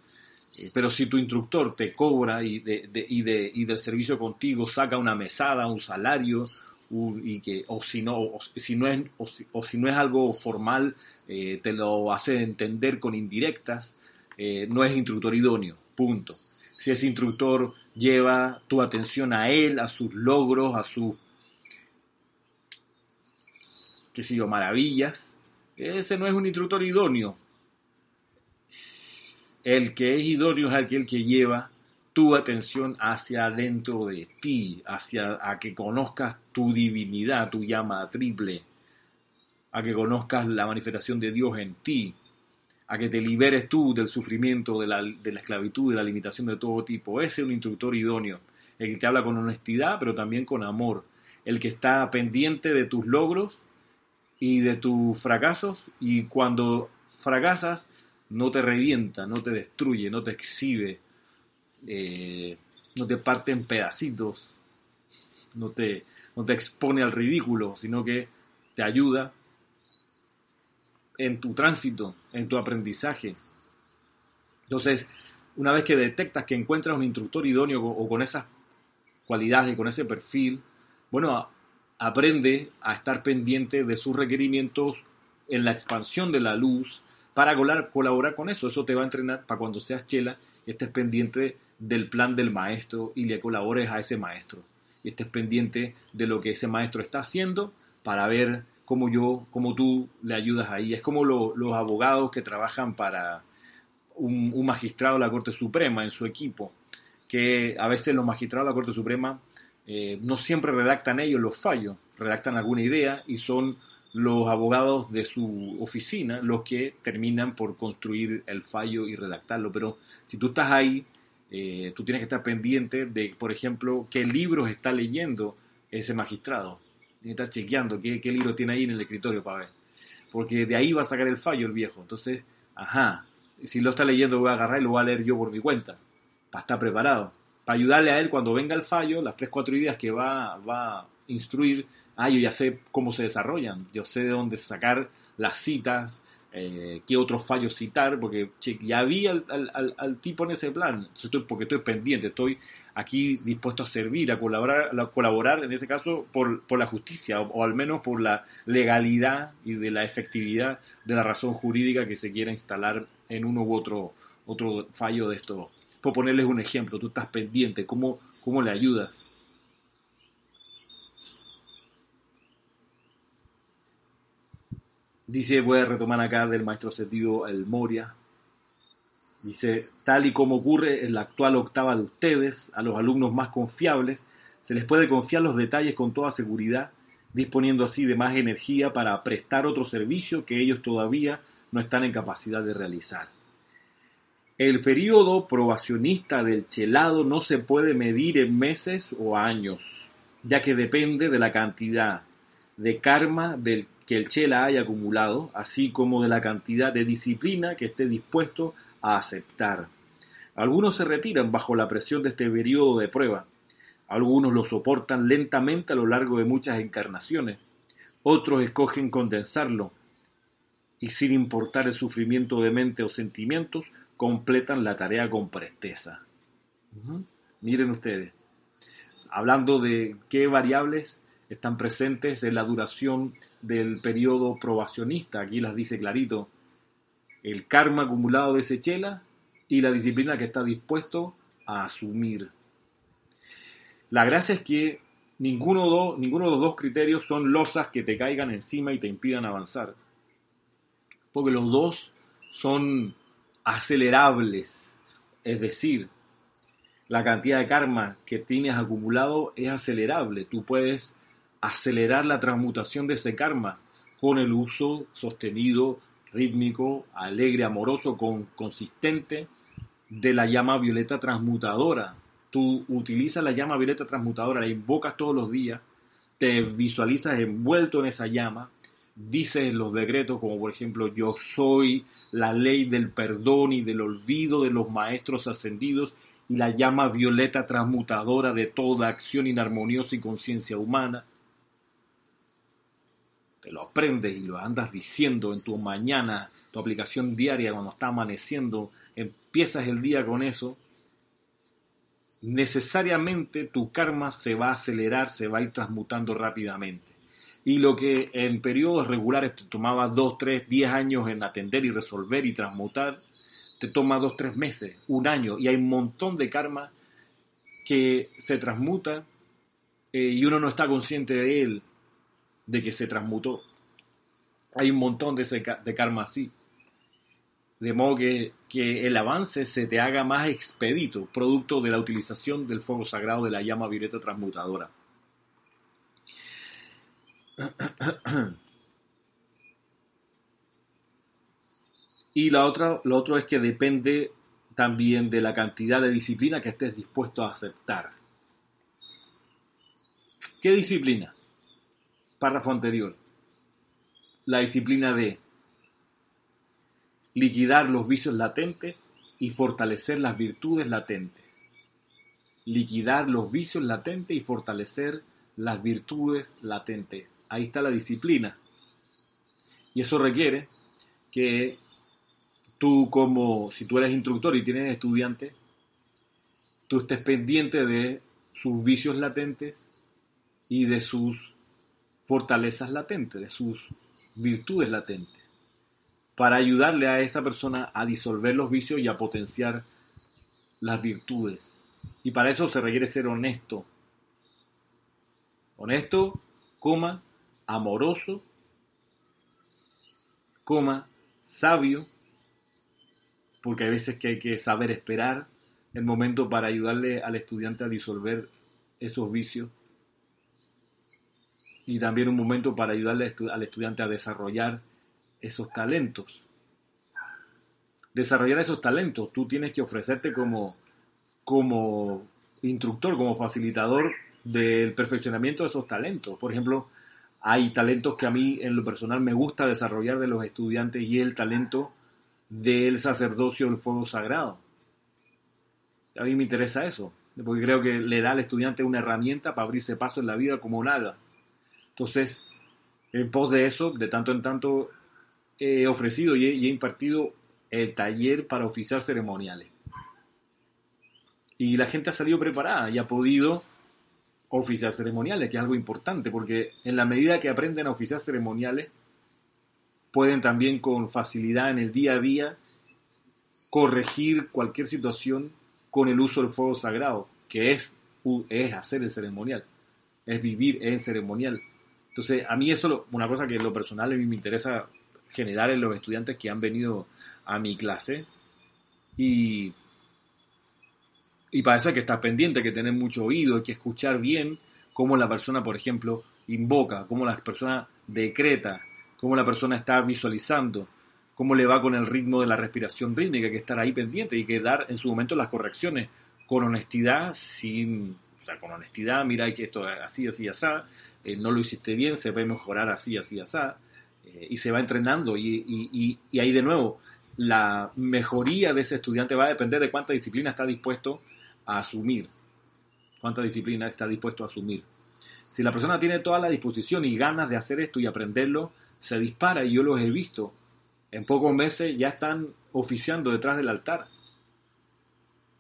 Eh, pero si tu instructor te cobra y, de, y, de, y del servicio contigo saca una mesada, un salario, y que, o si no, si no es, o si, no es algo formal, eh, te lo hace entender con indirectas, eh, no es instructor idóneo, punto. Si ese instructor lleva tu atención a él, a sus logros, a sus, qué sé yo, maravillas, ese no es un instructor idóneo, el que es idóneo es aquel que lleva tu atención hacia adentro de ti, hacia a que conozcas tu divinidad, tu llama triple, a que conozcas la manifestación de Dios en ti, a que te liberes tú del sufrimiento, de la, de la esclavitud, de la limitación de todo tipo. Ese es un instructor idóneo, el que te habla con honestidad, pero también con amor, el que está pendiente de tus logros y de tus fracasos, y cuando fracasas, no te revienta, no te destruye, no te exhibe, eh, no te parte en pedacitos, no te, no te expone al ridículo, sino que te ayuda en tu tránsito, en tu aprendizaje. Entonces, una vez que detectas que encuentras un instructor idóneo o con esas cualidades con ese perfil, bueno, aprende a estar pendiente de sus requerimientos en la expansión de la luz, para colaborar con eso. Eso te va a entrenar para cuando seas chela y estés pendiente del plan del maestro y le colabores a ese maestro. Y estés pendiente de lo que ese maestro está haciendo para ver cómo yo, cómo tú le ayudas ahí. Es como los abogados que trabajan para un, magistrado de la Corte Suprema en su equipo, que a veces los magistrados de la Corte Suprema eh, no siempre redactan ellos los fallos, redactan alguna idea y son los abogados de su oficina los que terminan por construir el fallo y redactarlo. Pero si tú estás ahí, eh, tú tienes que estar pendiente de, por ejemplo, qué libros está leyendo ese magistrado. Tienes que estar chequeando qué, qué libro tiene ahí en el escritorio para ver. Porque de ahí va a sacar el fallo el viejo. Entonces, ajá, si lo está leyendo voy a agarrar y lo voy a leer yo por mi cuenta. Para estar preparado. Para ayudarle a él cuando venga el fallo, las tres, cuatro ideas que va, va a instruir, ah, yo ya sé cómo se desarrollan, yo sé de dónde sacar las citas, eh, qué otros fallos citar, porque ya vi al, tipo en ese plan, estoy, porque estoy pendiente, estoy aquí dispuesto a servir, a colaborar, a colaborar en ese caso por, la justicia, o, al menos por la legalidad y de la efectividad de la razón jurídica que se quiera instalar en uno u otro, otro fallo de esto. Por ponerles un ejemplo, tú estás pendiente, ¿cómo, cómo le ayudas? Dice, voy a retomar acá del maestro sentido el Moria. Dice, tal y como ocurre en la actual octava de ustedes, a los alumnos más confiables, se les puede confiar los detalles con toda seguridad, disponiendo así de más energía para prestar otro servicio que ellos todavía no están en capacidad de realizar. El periodo probacionista del chelado no se puede medir en meses o años, ya que depende de la cantidad de karma del que el chela haya acumulado, así como de la cantidad de disciplina que esté dispuesto a aceptar. Algunos se retiran bajo la presión de este periodo de prueba, algunos lo soportan lentamente a lo largo de muchas encarnaciones, otros escogen condensarlo y sin importar el sufrimiento de mente o sentimientos, completan la tarea con presteza. Miren ustedes, hablando de qué variables están presentes en la duración del periodo probacionista. Aquí las dice clarito. El karma acumulado de Sechela y la disciplina que está dispuesto a asumir. La gracia es que ninguno, ninguno de los dos criterios son losas que te caigan encima y te impidan avanzar. Porque los dos son acelerables. Es decir, la cantidad de karma que tienes acumulado es acelerable. Tú puedes acelerar la transmutación de ese karma con el uso sostenido, rítmico, alegre, amoroso, con, consistente de la llama violeta transmutadora. Tú utilizas la llama violeta transmutadora, la invocas todos los días te visualizas envuelto en esa llama, dices los decretos como por ejemplo yo soy la ley del perdón y del olvido de los maestros ascendidos y la llama violeta transmutadora de toda acción inarmoniosa y conciencia humana. Te lo aprendes y lo andas diciendo en tu mañana, tu aplicación diaria cuando está amaneciendo, empiezas el día con eso, necesariamente tu karma se va a acelerar, se va a ir transmutando rápidamente. Y lo que en periodos regulares te tomaba 2, 3, 10 años en atender y resolver y transmutar, te toma 2, 3 meses, un año. Y hay un montón de karma que se transmuta eh, y uno no está consciente de él, de que se transmutó. Hay un montón de, ese, de karma así. De modo que, que el avance se te haga más expedito, producto de la utilización del fuego sagrado de la llama violeta transmutadora. Y la otra, lo otro es que depende también de la cantidad de disciplina que estés dispuesto a aceptar. ¿Qué disciplina? Párrafo anterior. La disciplina de liquidar los vicios latentes y fortalecer las virtudes latentes. Liquidar los vicios latentes y fortalecer las virtudes latentes ahí está la disciplina. Y eso requiere que tú como, si tú eres instructor y tienes estudiantes, tú estés pendiente de sus vicios latentes y de sus fortalezas latentes, de sus virtudes latentes, para ayudarle a esa persona a disolver los vicios y a potenciar las virtudes. Y para eso se requiere ser honesto. Honesto, coma, amoroso, coma, sabio, porque hay veces que hay que saber esperar el momento para ayudarle al estudiante a disolver esos vicios y también un momento para ayudarle al estudiante a desarrollar esos talentos. Desarrollar esos talentos, tú tienes que ofrecerte como, como instructor, como facilitador del perfeccionamiento de esos talentos. Por ejemplo, hay talentos que a mí en lo personal me gusta desarrollar de los estudiantes y el talento del sacerdocio del fuego sagrado. A mí me interesa eso, porque creo que le da al estudiante una herramienta para abrirse paso en la vida como nada. Entonces, en pos de eso, de tanto en tanto, he ofrecido y he, impartido el taller para oficiar ceremoniales. Y la gente ha salido preparada y ha podido oficiar ceremoniales, que es algo importante, porque en la medida que aprenden a oficiar ceremoniales, pueden también con facilidad en el día a día corregir cualquier situación con el uso del fuego sagrado, que es, es hacer el ceremonial, es vivir en ceremonial. Entonces, a mí eso, una cosa que en lo personal a mí me interesa generar en los estudiantes que han venido a mi clase y y para eso hay que estar pendiente, hay que tener mucho oído, hay que escuchar bien cómo la persona, por ejemplo, invoca, cómo la persona decreta, cómo la persona está visualizando, cómo le va con el ritmo de la respiración rítmica, hay que estar ahí pendiente y que dar en su momento las correcciones con honestidad, sin, con honestidad, mira que esto es así, así, así, eh, no lo hiciste bien, se puede mejorar así, así, así, eh, y se va entrenando y, y, y ahí de nuevo, la mejoría de ese estudiante va a depender de cuánta disciplina está dispuesto a asumir, cuánta disciplina está dispuesto a asumir. Si la persona tiene toda la disposición y ganas de hacer esto y aprenderlo, se dispara y yo los he visto. En pocos meses ya están oficiando detrás del altar.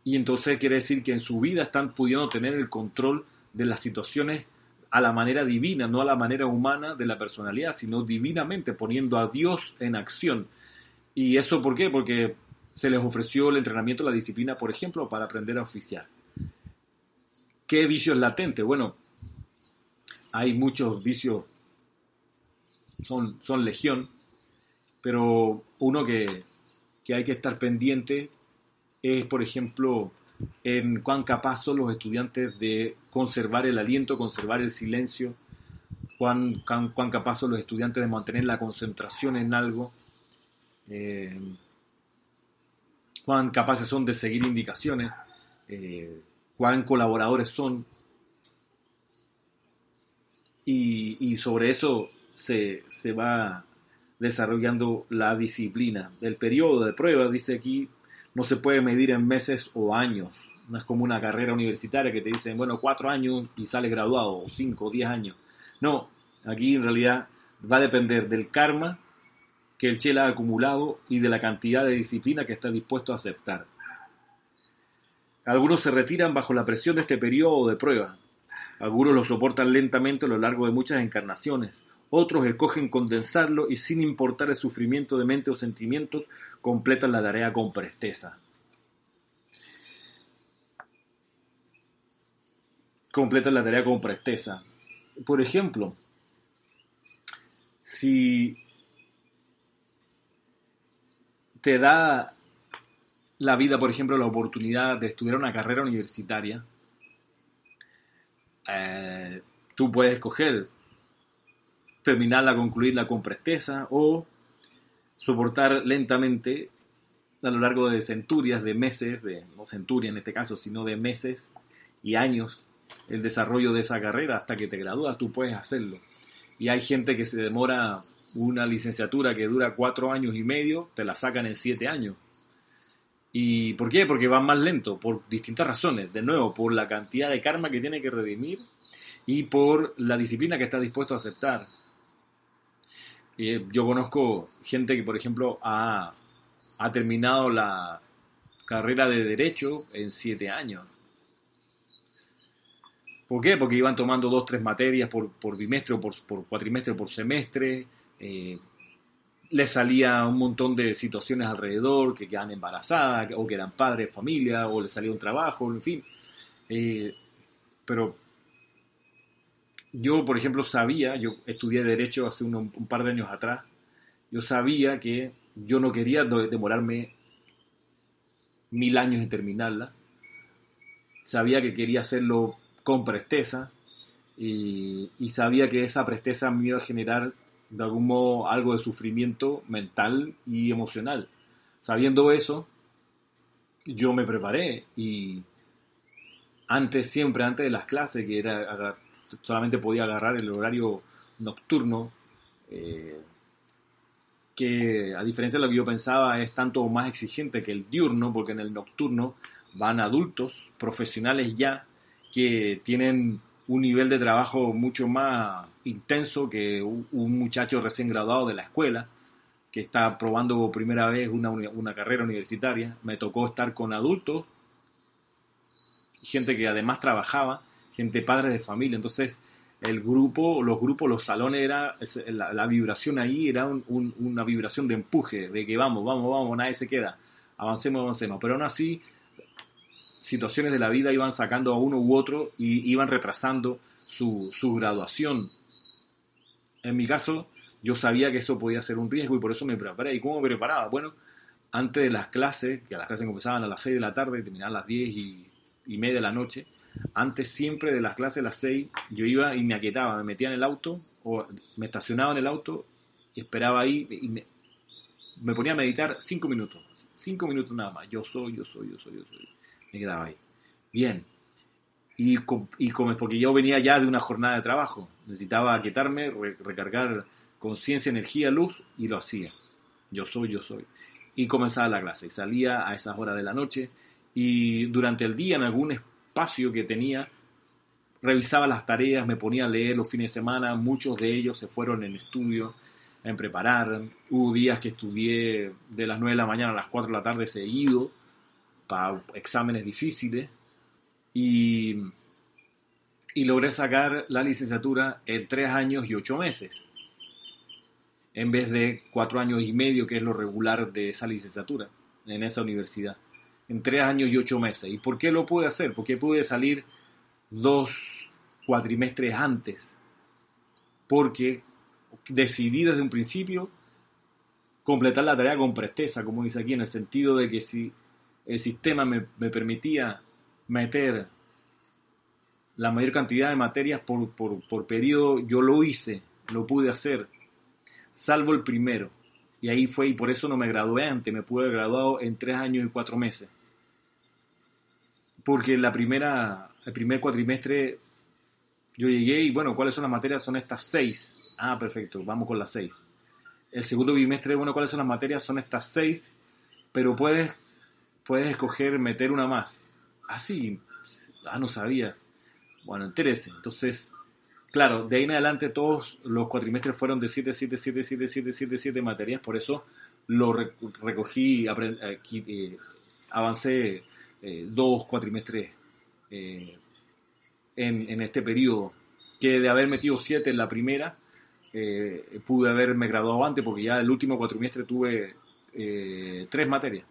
Y entonces quiere decir que en su vida están pudiendo tener el control de las situaciones a la manera divina, no a la manera humana de la personalidad, sino divinamente poniendo a Dios en acción. ¿Y eso por qué? Porque se les ofreció el entrenamiento, la disciplina, por ejemplo, para aprender a oficiar. ¿Qué vicios latentes? Bueno, hay muchos vicios, son, son legión, pero uno que, que hay que estar pendiente es, por ejemplo, en cuán capaz son los estudiantes de conservar el aliento, conservar el silencio, cuán, cuán, capaz son los estudiantes de mantener la concentración en algo. Eh, cuán capaces son de seguir indicaciones, eh, cuán colaboradores son. y, sobre eso se, se va desarrollando la disciplina. El periodo de prueba, dice aquí, no se puede medir en meses o años. No es como una carrera universitaria que te dicen, bueno, cuatro años y sales graduado, o cinco, o diez años. No, aquí en realidad va a depender del karma que el Chela ha acumulado y de la cantidad de disciplina que está dispuesto a aceptar. Algunos se retiran bajo la presión de este periodo de prueba. Algunos lo soportan lentamente a lo largo de muchas encarnaciones. Otros escogen condensarlo y sin importar el sufrimiento de mente o sentimientos, completan la tarea con presteza. Completan la tarea con presteza. Por ejemplo, si te da la vida, por ejemplo, la oportunidad de estudiar una carrera universitaria, eh, tú puedes escoger terminarla, concluirla con presteza o soportar lentamente a lo largo de centurias, de meses, de, no centurias en este caso, sino de meses y años, el desarrollo de esa carrera hasta que te gradúas, tú puedes hacerlo. Y hay gente que se demora una licenciatura que dura cuatro años y medio, te la sacan en siete años. ¿Y por qué? Porque van más lento, por distintas razones. De nuevo, por la cantidad de karma que tiene que redimir y por la disciplina que está dispuesto a aceptar. Yo conozco gente que, por ejemplo, ha, ha terminado la carrera de Derecho en siete años. ¿Por qué? Porque iban tomando dos, tres materias por, por bimestre o por, por cuatrimestre o por semestre eh, le salía un montón de situaciones alrededor, que quedan embarazadas, o que eran padres familia, o le salía un trabajo, en fin. Eh, pero yo, por ejemplo, sabía, yo estudié Derecho hace un, par de años atrás, yo sabía que yo no quería demorarme mil años en terminarla, sabía que quería hacerlo con presteza, y, sabía que esa presteza me iba a generar de algún modo algo de sufrimiento mental y emocional. Sabiendo eso, yo me preparé y antes, siempre antes de las clases, que era solamente podía agarrar el horario nocturno, eh, que a diferencia de lo que yo pensaba es tanto más exigente que el diurno, porque en el nocturno van adultos, profesionales ya, que tienen un nivel de trabajo mucho más intenso que un, muchacho recién graduado de la escuela que está probando por primera vez una, una carrera universitaria. Me tocó estar con adultos, gente que además trabajaba, gente padre de familia. Entonces, el grupo, los grupos, los salones, era la, vibración ahí era una vibración de empuje, de que vamos, vamos, vamos, nadie se queda, avancemos, avancemos. Pero aún así, situaciones de la vida iban sacando a uno u otro y iban retrasando su, graduación. En mi caso, yo sabía que eso podía ser un riesgo y por eso me preparé. ¿Y cómo me preparaba? Bueno, antes de las clases, que las clases empezaban a las 6 de la tarde y terminaban a las 10 y, media de la noche, antes siempre de las clases a las 6, yo iba y me aquietaba, me metía en el auto o me estacionaba en el auto y esperaba ahí y me, me ponía a meditar 5 minutos. 5 minutos nada más. Yo soy, yo soy, yo soy, yo soy me quedaba ahí. Bien. Y, y como es porque yo venía ya de una jornada de trabajo, necesitaba aquietarme, recargar conciencia, energía, luz, y lo hacía. Yo soy, yo soy. Y comenzaba la clase, y salía a esas horas de la noche, y durante el día, en algún espacio que tenía, revisaba las tareas, me ponía a leer los fines de semana, muchos de ellos se fueron en estudio, en preparar. Hubo días que estudié de las 9 de la mañana a las 4 de la tarde seguido, para exámenes difíciles y, y logré sacar la licenciatura en tres años y ocho meses, en vez de cuatro años y medio, que es lo regular de esa licenciatura en esa universidad, en tres años y ocho meses. ¿Y por qué lo pude hacer? Porque pude salir dos cuatrimestres antes, porque decidí desde un principio completar la tarea con presteza, como dice aquí, en el sentido de que si el sistema me, permitía meter la mayor cantidad de materias por, por, periodo, yo lo hice, lo pude hacer, salvo el primero. Y ahí fue, y por eso no me gradué antes, me pude haber graduado en tres años y cuatro meses. Porque la primera, el primer cuatrimestre Yo llegué y bueno, ¿cuáles son las materias? Son estas seis. Ah, perfecto, vamos con las seis. El segundo bimestre, bueno, ¿cuáles son las materias? Son estas seis, pero puedes, puedes escoger meter una más. Ah, sí, ah, no sabía. Bueno, interese. Entonces, claro, de ahí en adelante todos los cuatrimestres fueron de 7, 7, 7, 7, 7, 7, 7 materias, por eso lo recogí, eh, avancé eh, dos cuatrimestres eh, en, en, este periodo, que de haber metido 7 en la primera, eh, pude haberme graduado antes, porque ya el último cuatrimestre tuve eh, tres materias.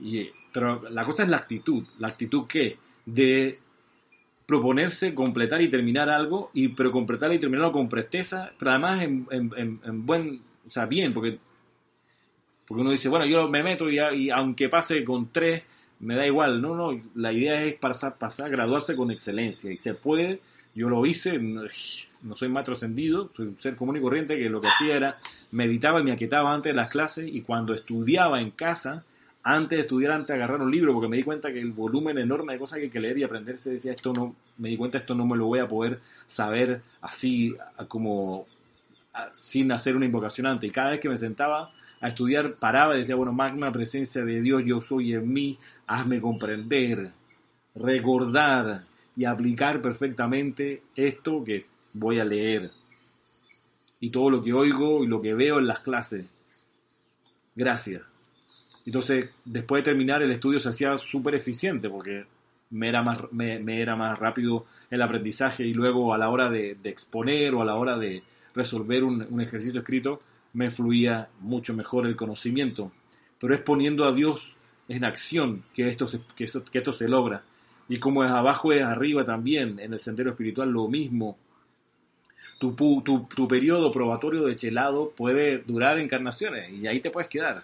Y, pero la cosa es la actitud, la actitud que de proponerse completar y terminar algo, y pero completar y terminarlo con presteza, pero además en, en, buen, o sea, bien, porque, porque uno dice, bueno, yo me meto y, y, aunque pase con tres, me da igual, no, no, la idea es pasar, pasar, graduarse con excelencia, y se puede, yo lo hice, no soy más trascendido, soy un ser común y corriente que lo que hacía era meditaba y me aquietaba antes de las clases y cuando estudiaba en casa, antes de estudiar, antes de agarrar un libro, porque me di cuenta que el volumen enorme de cosas que hay que leer y aprenderse, decía, esto no, me di cuenta, esto no me lo voy a poder saber así como sin hacer una invocación antes. Y cada vez que me sentaba a estudiar, paraba y decía, bueno, magna presencia de Dios, yo soy en mí, hazme comprender, recordar y aplicar perfectamente esto que voy a leer. Y todo lo que oigo y lo que veo en las clases. Gracias. Entonces, después de terminar, el estudio se hacía súper eficiente porque me era, más, me, era más rápido el aprendizaje y luego a la hora de, exponer o a la hora de resolver un, ejercicio escrito, me fluía mucho mejor el conocimiento. Pero es poniendo a Dios en acción que esto se, que, que esto se logra. Y como es abajo es arriba también, en el sendero espiritual lo mismo. Tu, tu, tu periodo probatorio de chelado puede durar encarnaciones y ahí te puedes quedar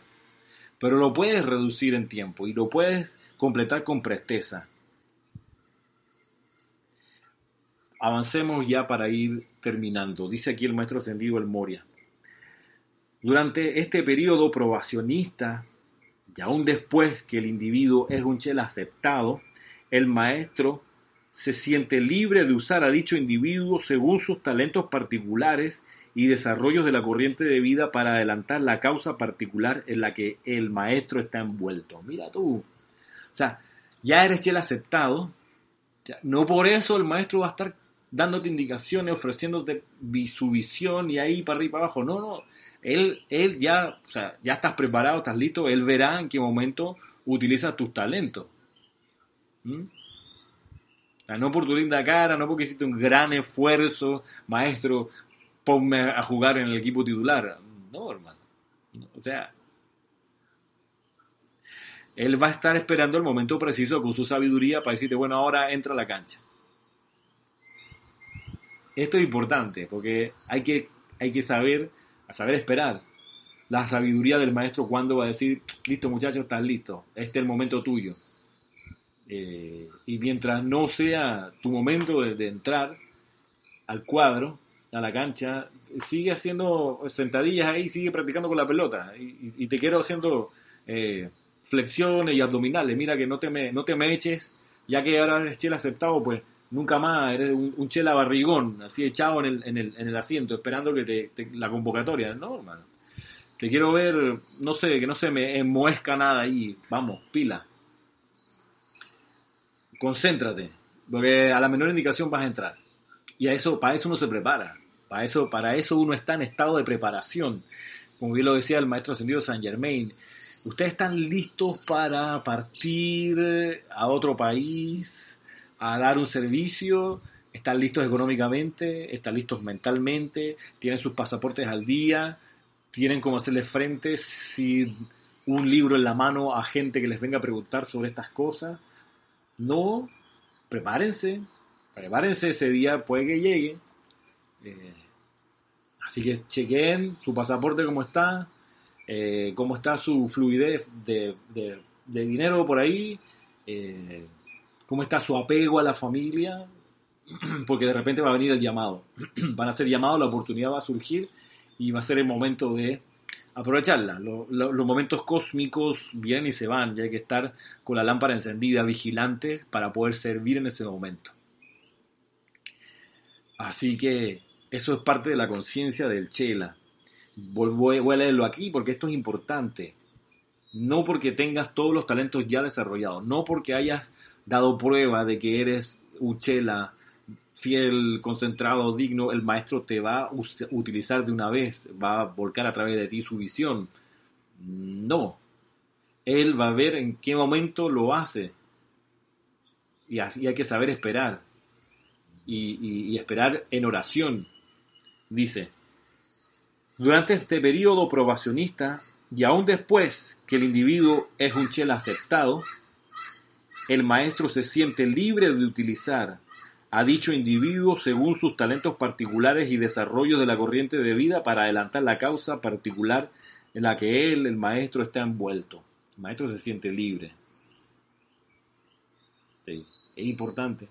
pero lo puedes reducir en tiempo y lo puedes completar con presteza. Avancemos ya para ir terminando. Dice aquí el maestro ascendido El Moria. Durante este periodo probacionista, y aún después que el individuo es un chel aceptado, el maestro se siente libre de usar a dicho individuo según sus talentos particulares y desarrollos de la corriente de vida para adelantar la causa particular en la que el maestro está envuelto. Mira tú. O sea, ya eres chel aceptado. No por eso el maestro va a estar dándote indicaciones, ofreciéndote su visión y ahí para arriba y para abajo. No, no. Él, él ya, o sea, ya estás preparado, estás listo. Él verá en qué momento utiliza tus talentos. ¿Mm? No por tu linda cara, no porque hiciste un gran esfuerzo, maestro, ponme a jugar en el equipo titular. No, hermano. O sea, él va a estar esperando el momento preciso con su sabiduría para decirte, bueno, ahora entra a la cancha. Esto es importante porque hay que, hay que saber, saber esperar. La sabiduría del maestro cuando va a decir, listo muchachos, estás listo, este es el momento tuyo. Eh, y mientras no sea tu momento de entrar al cuadro, a la cancha, sigue haciendo sentadillas ahí, sigue practicando con la pelota y, te quiero haciendo eh, flexiones y abdominales. Mira que no te me, no te eches, ya que ahora eres chela aceptado, pues nunca más eres un, chela barrigón, así echado en el, en el, en el asiento, esperando que te, la convocatoria. No, hermano. Te quiero ver, no sé, que no se me enmuesca nada ahí. Vamos, pila. Concéntrate, porque a la menor indicación vas a entrar. Y a eso, para eso uno se prepara. Para eso, para eso uno está en estado de preparación. Como bien lo decía el maestro ascendido San Germain, ustedes están listos para partir a otro país, a dar un servicio, están listos económicamente, están listos mentalmente, tienen sus pasaportes al día, tienen cómo hacerle frente si un libro en la mano a gente que les venga a preguntar sobre estas cosas. No, prepárense, prepárense ese día, puede que llegue. Eh, así que chequen su pasaporte cómo está, eh, cómo está su fluidez de, dinero por ahí, eh, cómo está su apego a la familia, porque de repente va a venir el llamado. Van a ser llamados, la oportunidad va a surgir y va a ser el momento de aprovecharla. los momentos cósmicos vienen y se van, y hay que estar con la lámpara encendida, vigilante, para poder servir en ese momento. Así que eso es parte de la conciencia del Chela. Voy a leerlo aquí porque esto es importante. No porque tengas todos los talentos ya desarrollados, no porque hayas dado prueba de que eres un Chela fiel, concentrado, digno, el maestro te va a utilizar de una vez, va a volcar a través de ti su visión. No. Él va a ver en qué momento lo hace. Y así hay que saber esperar. Y, esperar en oración. Dice, durante este periodo probacionista y aún después que el individuo es un chela aceptado, el maestro se siente libre de utilizar a dicho individuo según sus talentos particulares y desarrollo de la corriente de vida para adelantar la causa particular en la que él, el maestro, está envuelto. El maestro se siente libre. es importante. El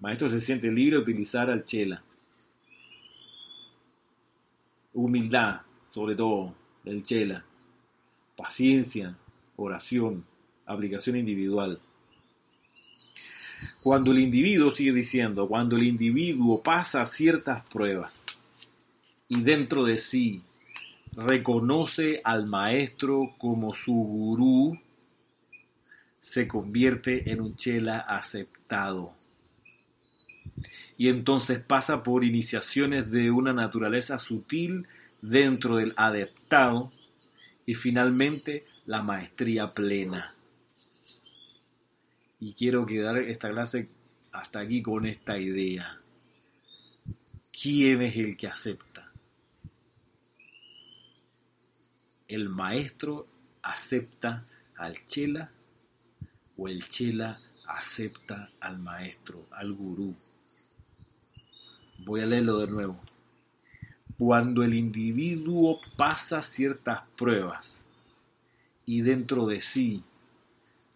maestro se siente libre de utilizar al chela. Humildad, sobre todo, del chela. Paciencia, oración, aplicación individual. Cuando el individuo, sigue diciendo, cuando el individuo pasa ciertas pruebas y dentro de sí reconoce al maestro como su gurú, se convierte en un chela aceptado. Y entonces pasa por iniciaciones de una naturaleza sutil dentro del adeptado y finalmente la maestría plena. Y quiero quedar esta clase hasta aquí con esta idea. ¿Quién es el que acepta? ¿El maestro acepta al chela o el chela acepta al maestro, al gurú? Voy a leerlo de nuevo. Cuando el individuo pasa ciertas pruebas y dentro de sí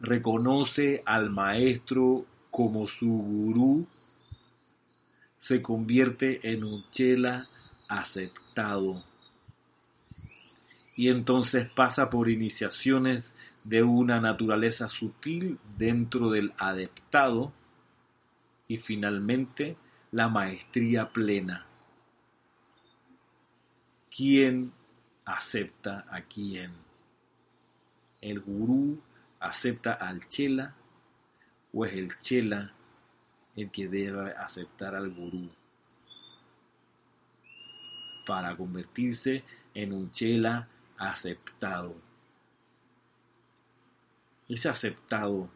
reconoce al maestro como su gurú, se convierte en un chela aceptado. Y entonces pasa por iniciaciones de una naturaleza sutil dentro del adeptado y finalmente la maestría plena. ¿Quién acepta a quién? ¿El gurú acepta al chela o es el chela el que debe aceptar al gurú para convertirse en un chela aceptado. Ese aceptado,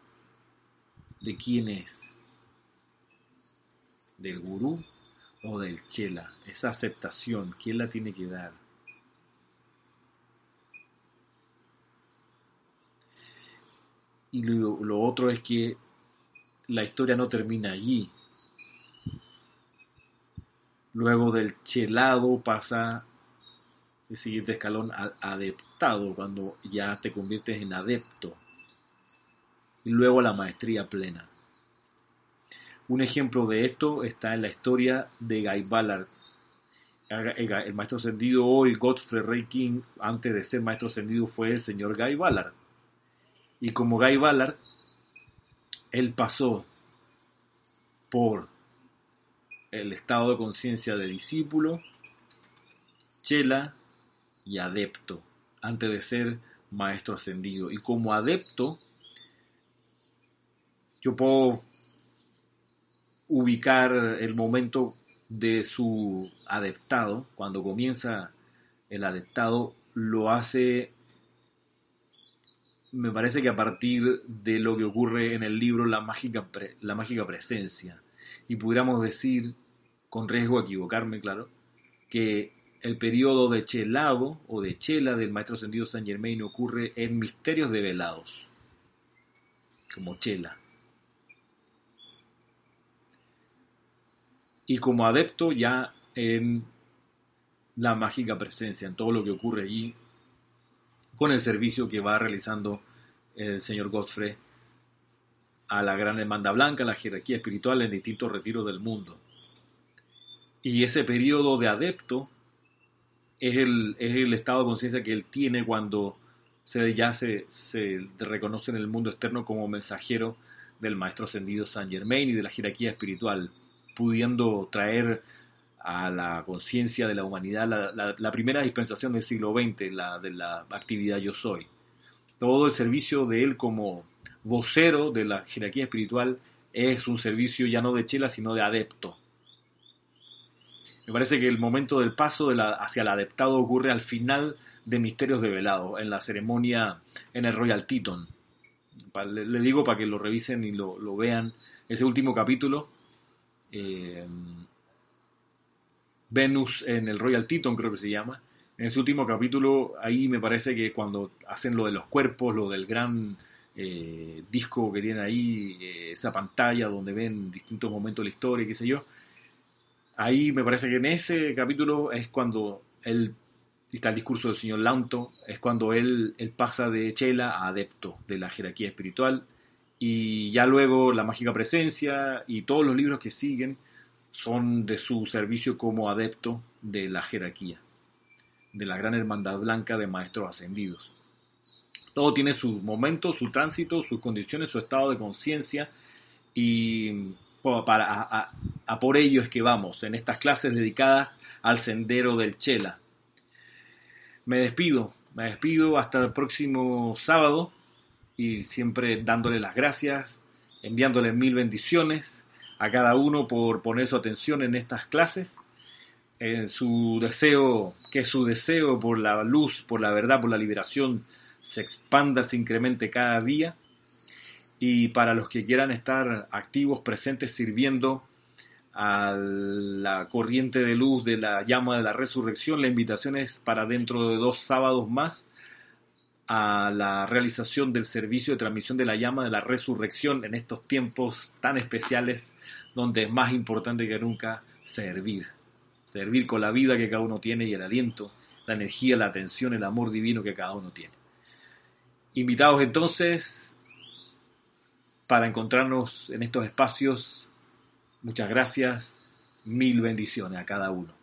¿de quién es? ¿Del gurú o del chela? Esa aceptación, ¿quién la tiene que dar? Y lo, otro es que la historia no termina allí. Luego del chelado pasa el siguiente escalón al adeptado, cuando ya te conviertes en adepto. Y luego la maestría plena. Un ejemplo de esto está en la historia de Guy Ballard. El maestro ascendido hoy, Godfrey Ray King, antes de ser maestro ascendido, fue el señor Guy Ballard. Y como Guy Ballard, él pasó por el estado de conciencia de discípulo, chela y adepto, antes de ser maestro ascendido. Y como adepto, yo puedo ubicar el momento de su adeptado, cuando comienza el adeptado, lo hace me parece que a partir de lo que ocurre en el libro La mágica, la mágica presencia, y pudiéramos decir, con riesgo a equivocarme, claro, que el periodo de chelado o de chela del maestro sentido San Germain ocurre en misterios develados, como chela. Y como adepto ya en la mágica presencia, en todo lo que ocurre allí con el servicio que va realizando el señor Godfrey a la gran demanda blanca, la jerarquía espiritual en distintos retiros del mundo. Y ese periodo de adepto es el, es el estado de conciencia que él tiene cuando se, ya se, se reconoce en el mundo externo como mensajero del maestro ascendido San Germain y de la jerarquía espiritual. pudiendo traer a la conciencia de la humanidad la, primera dispensación del siglo XX, la de la actividad yo soy. Todo el servicio de él como vocero de la jerarquía espiritual es un servicio ya no de chela, sino de adepto. Me parece que el momento del paso la, hacia el adeptado ocurre al final de Misterios de Velado, en la ceremonia en el Royal Teton. Le, digo para que lo revisen y lo, vean. Ese último capítulo, eh, Venus en el Royal Teton creo que se llama. En ese último capítulo, ahí me parece que cuando hacen lo de los cuerpos, lo del gran eh, disco que tiene ahí, eh, esa pantalla donde ven distintos momentos de la historia, qué sé yo, ahí me parece que en ese capítulo es cuando él está el discurso del señor Lanto, es cuando él, él pasa de chela a adepto de la jerarquía espiritual y ya luego la mágica presencia y todos los libros que siguen son de su servicio como adepto de la jerarquía, de la gran hermandad blanca de maestros ascendidos. Todo tiene su momento, su tránsito, sus condiciones, su estado de conciencia y para, a por ello es que vamos en estas clases dedicadas al sendero del Chela, me despido, me despido hasta el próximo sábado y siempre dándole las gracias, enviándole mil bendiciones a cada uno por poner su atención en estas clases, en su deseo, que su deseo por la luz, por la verdad, por la liberación se expanda, se incremente cada día y para los que quieran estar activos, presentes, sirviendo a la corriente de luz de la llama de la resurrección. La invitación es para dentro de dos sábados más a la realización del servicio de transmisión de la llama de la resurrección en estos tiempos tan especiales donde es más importante que nunca servir. Servir con la vida que cada uno tiene y el aliento, la energía, la atención, el amor divino que cada uno tiene. Invitados entonces para encontrarnos en estos espacios Muchas gracias, mil bendiciones a cada uno.